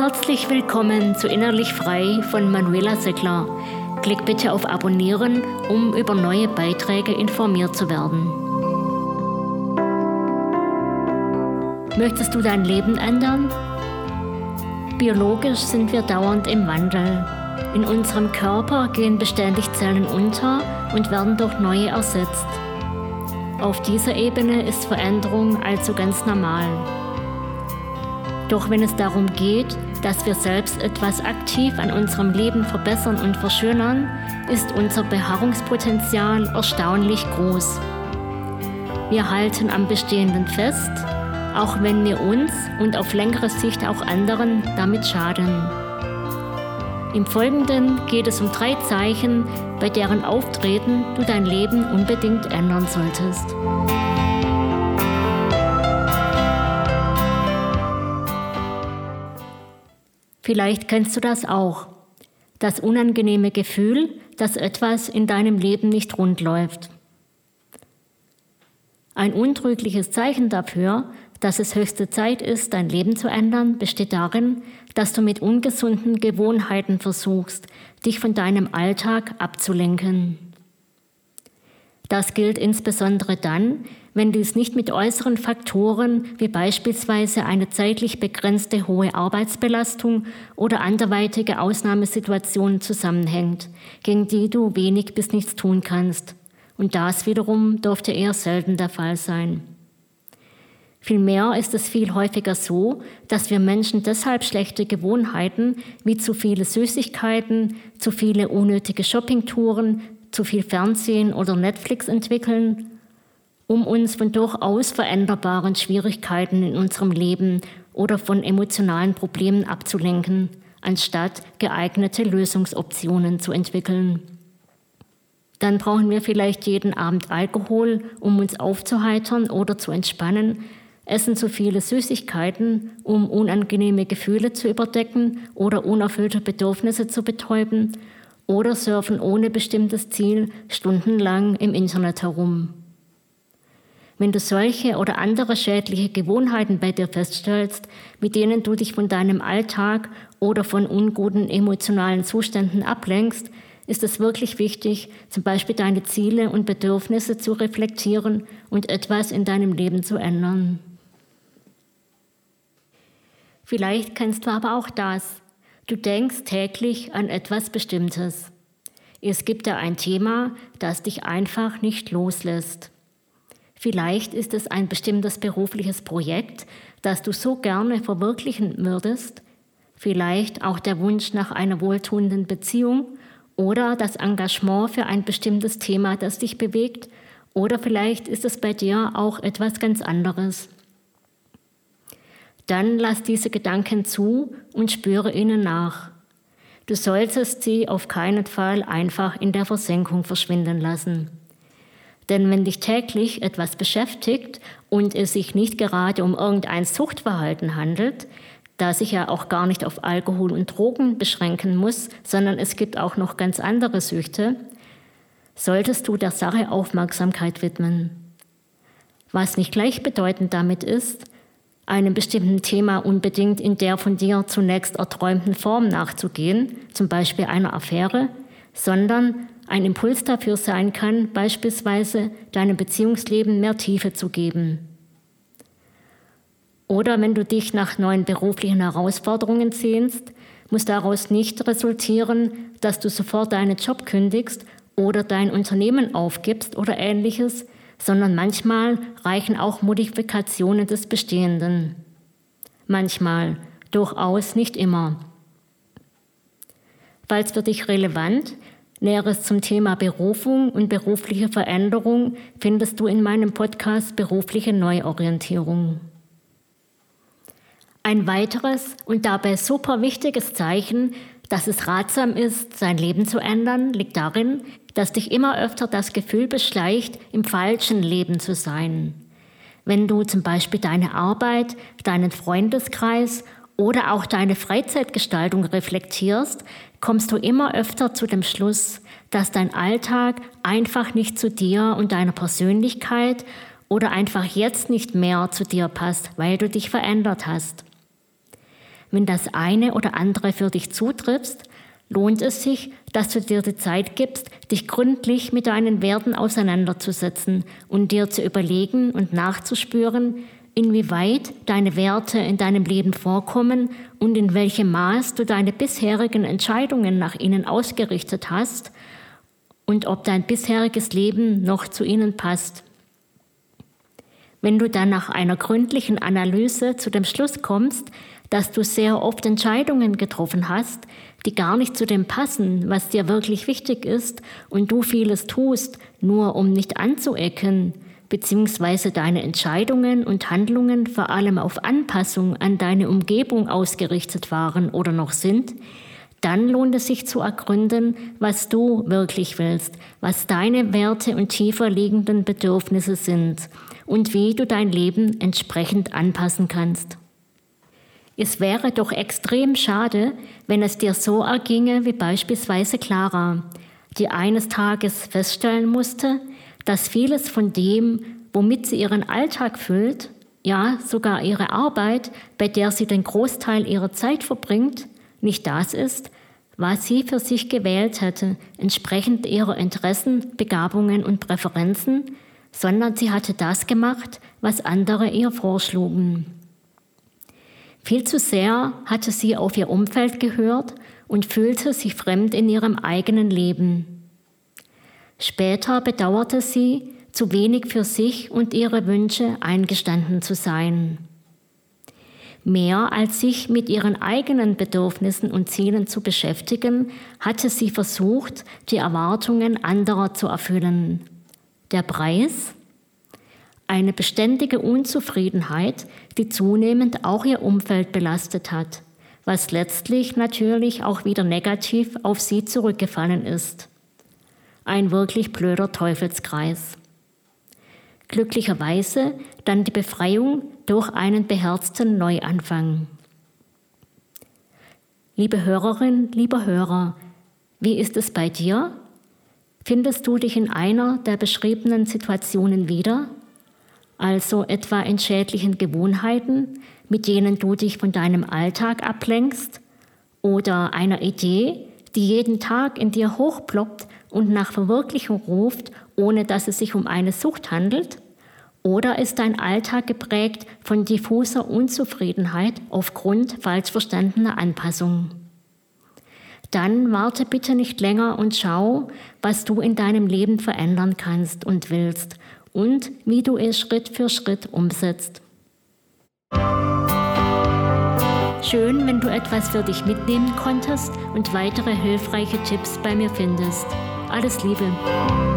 Herzlich willkommen zu Innerlich Frei von Manuela Seckler. Klick bitte auf Abonnieren, um über neue Beiträge informiert zu werden. Möchtest du dein Leben ändern? Biologisch sind wir dauernd im Wandel. In unserem Körper gehen beständig Zellen unter und werden durch neue ersetzt. Auf dieser Ebene ist Veränderung also ganz normal. Doch wenn es darum geht, dass wir selbst etwas aktiv an unserem Leben verbessern und verschönern, ist unser Beharrungspotenzial erstaunlich groß. Wir halten am Bestehenden fest, auch wenn wir uns und auf längere Sicht auch anderen damit schaden. Im Folgenden geht es um drei Zeichen, bei deren Auftreten du dein Leben unbedingt ändern solltest. Vielleicht kennst du das auch. Das unangenehme Gefühl, dass etwas in deinem Leben nicht rund läuft. Ein untrügliches Zeichen dafür, dass es höchste Zeit ist, dein Leben zu ändern, besteht darin, dass du mit ungesunden Gewohnheiten versuchst, dich von deinem Alltag abzulenken. Das gilt insbesondere dann, wenn dies nicht mit äußeren Faktoren wie beispielsweise eine zeitlich begrenzte hohe Arbeitsbelastung oder anderweitige Ausnahmesituationen zusammenhängt, gegen die du wenig bis nichts tun kannst. Und das wiederum dürfte eher selten der Fall sein. Vielmehr ist es viel häufiger so, dass wir Menschen deshalb schlechte Gewohnheiten wie zu viele Süßigkeiten, zu viele unnötige Shoppingtouren, zu viel Fernsehen oder Netflix entwickeln um uns von durchaus veränderbaren Schwierigkeiten in unserem Leben oder von emotionalen Problemen abzulenken, anstatt geeignete Lösungsoptionen zu entwickeln. Dann brauchen wir vielleicht jeden Abend Alkohol, um uns aufzuheitern oder zu entspannen, essen zu viele Süßigkeiten, um unangenehme Gefühle zu überdecken oder unerfüllte Bedürfnisse zu betäuben, oder surfen ohne bestimmtes Ziel stundenlang im Internet herum. Wenn du solche oder andere schädliche Gewohnheiten bei dir feststellst, mit denen du dich von deinem Alltag oder von unguten emotionalen Zuständen ablenkst, ist es wirklich wichtig, zum Beispiel deine Ziele und Bedürfnisse zu reflektieren und etwas in deinem Leben zu ändern. Vielleicht kennst du aber auch das. Du denkst täglich an etwas Bestimmtes. Es gibt da ein Thema, das dich einfach nicht loslässt. Vielleicht ist es ein bestimmtes berufliches Projekt, das du so gerne verwirklichen würdest, vielleicht auch der Wunsch nach einer wohltuenden Beziehung oder das Engagement für ein bestimmtes Thema, das dich bewegt, oder vielleicht ist es bei dir auch etwas ganz anderes. Dann lass diese Gedanken zu und spüre ihnen nach. Du solltest sie auf keinen Fall einfach in der Versenkung verschwinden lassen. Denn wenn dich täglich etwas beschäftigt und es sich nicht gerade um irgendein Suchtverhalten handelt, das sich ja auch gar nicht auf Alkohol und Drogen beschränken muss, sondern es gibt auch noch ganz andere Süchte, solltest du der Sache Aufmerksamkeit widmen. Was nicht gleichbedeutend damit ist, einem bestimmten Thema unbedingt in der von dir zunächst erträumten Form nachzugehen, zum Beispiel einer Affäre, sondern ein Impuls dafür sein kann, beispielsweise deinem Beziehungsleben mehr Tiefe zu geben. Oder wenn du dich nach neuen beruflichen Herausforderungen sehnst, muss daraus nicht resultieren, dass du sofort deinen Job kündigst oder dein Unternehmen aufgibst oder ähnliches, sondern manchmal reichen auch Modifikationen des Bestehenden. Manchmal, durchaus nicht immer. Falls für dich relevant, Näheres zum Thema Berufung und berufliche Veränderung findest du in meinem Podcast Berufliche Neuorientierung. Ein weiteres und dabei super wichtiges Zeichen, dass es ratsam ist, sein Leben zu ändern, liegt darin, dass dich immer öfter das Gefühl beschleicht, im falschen Leben zu sein. Wenn du zum Beispiel deine Arbeit, deinen Freundeskreis oder auch deine Freizeitgestaltung reflektierst, kommst du immer öfter zu dem Schluss, dass dein Alltag einfach nicht zu dir und deiner Persönlichkeit oder einfach jetzt nicht mehr zu dir passt, weil du dich verändert hast. Wenn das eine oder andere für dich zutriffst, lohnt es sich, dass du dir die Zeit gibst, dich gründlich mit deinen Werten auseinanderzusetzen und dir zu überlegen und nachzuspüren, inwieweit deine Werte in deinem Leben vorkommen und in welchem Maß du deine bisherigen Entscheidungen nach ihnen ausgerichtet hast und ob dein bisheriges Leben noch zu ihnen passt. Wenn du dann nach einer gründlichen Analyse zu dem Schluss kommst, dass du sehr oft Entscheidungen getroffen hast, die gar nicht zu dem passen, was dir wirklich wichtig ist, und du vieles tust, nur um nicht anzuecken, beziehungsweise deine Entscheidungen und Handlungen vor allem auf Anpassung an deine Umgebung ausgerichtet waren oder noch sind, dann lohnt es sich zu ergründen, was du wirklich willst, was deine Werte und tiefer liegenden Bedürfnisse sind und wie du dein Leben entsprechend anpassen kannst. Es wäre doch extrem schade, wenn es dir so erginge wie beispielsweise Clara, die eines Tages feststellen musste, dass vieles von dem, womit sie ihren Alltag füllt, ja sogar ihre Arbeit, bei der sie den Großteil ihrer Zeit verbringt, nicht das ist, was sie für sich gewählt hätte, entsprechend ihrer Interessen, Begabungen und Präferenzen, sondern sie hatte das gemacht, was andere ihr vorschlugen. Viel zu sehr hatte sie auf ihr Umfeld gehört und fühlte sich fremd in ihrem eigenen Leben. Später bedauerte sie, zu wenig für sich und ihre Wünsche eingestanden zu sein. Mehr als sich mit ihren eigenen Bedürfnissen und Zielen zu beschäftigen, hatte sie versucht, die Erwartungen anderer zu erfüllen. Der Preis? Eine beständige Unzufriedenheit, die zunehmend auch ihr Umfeld belastet hat, was letztlich natürlich auch wieder negativ auf sie zurückgefallen ist. Ein wirklich blöder Teufelskreis. Glücklicherweise dann die Befreiung durch einen beherzten Neuanfang. Liebe Hörerin, lieber Hörer, wie ist es bei dir? Findest du dich in einer der beschriebenen Situationen wieder? Also etwa in schädlichen Gewohnheiten, mit denen du dich von deinem Alltag ablenkst? Oder einer Idee, die jeden Tag in dir hochploppt und nach Verwirklichung ruft, ohne dass es sich um eine Sucht handelt? Oder ist dein Alltag geprägt von diffuser Unzufriedenheit aufgrund falsch verstandener Anpassung? Dann warte bitte nicht länger und schau, was du in deinem Leben verändern kannst und willst und wie du es Schritt für Schritt umsetzt. Schön, wenn du etwas für dich mitnehmen konntest und weitere hilfreiche Tipps bei mir findest. Alles Liebe!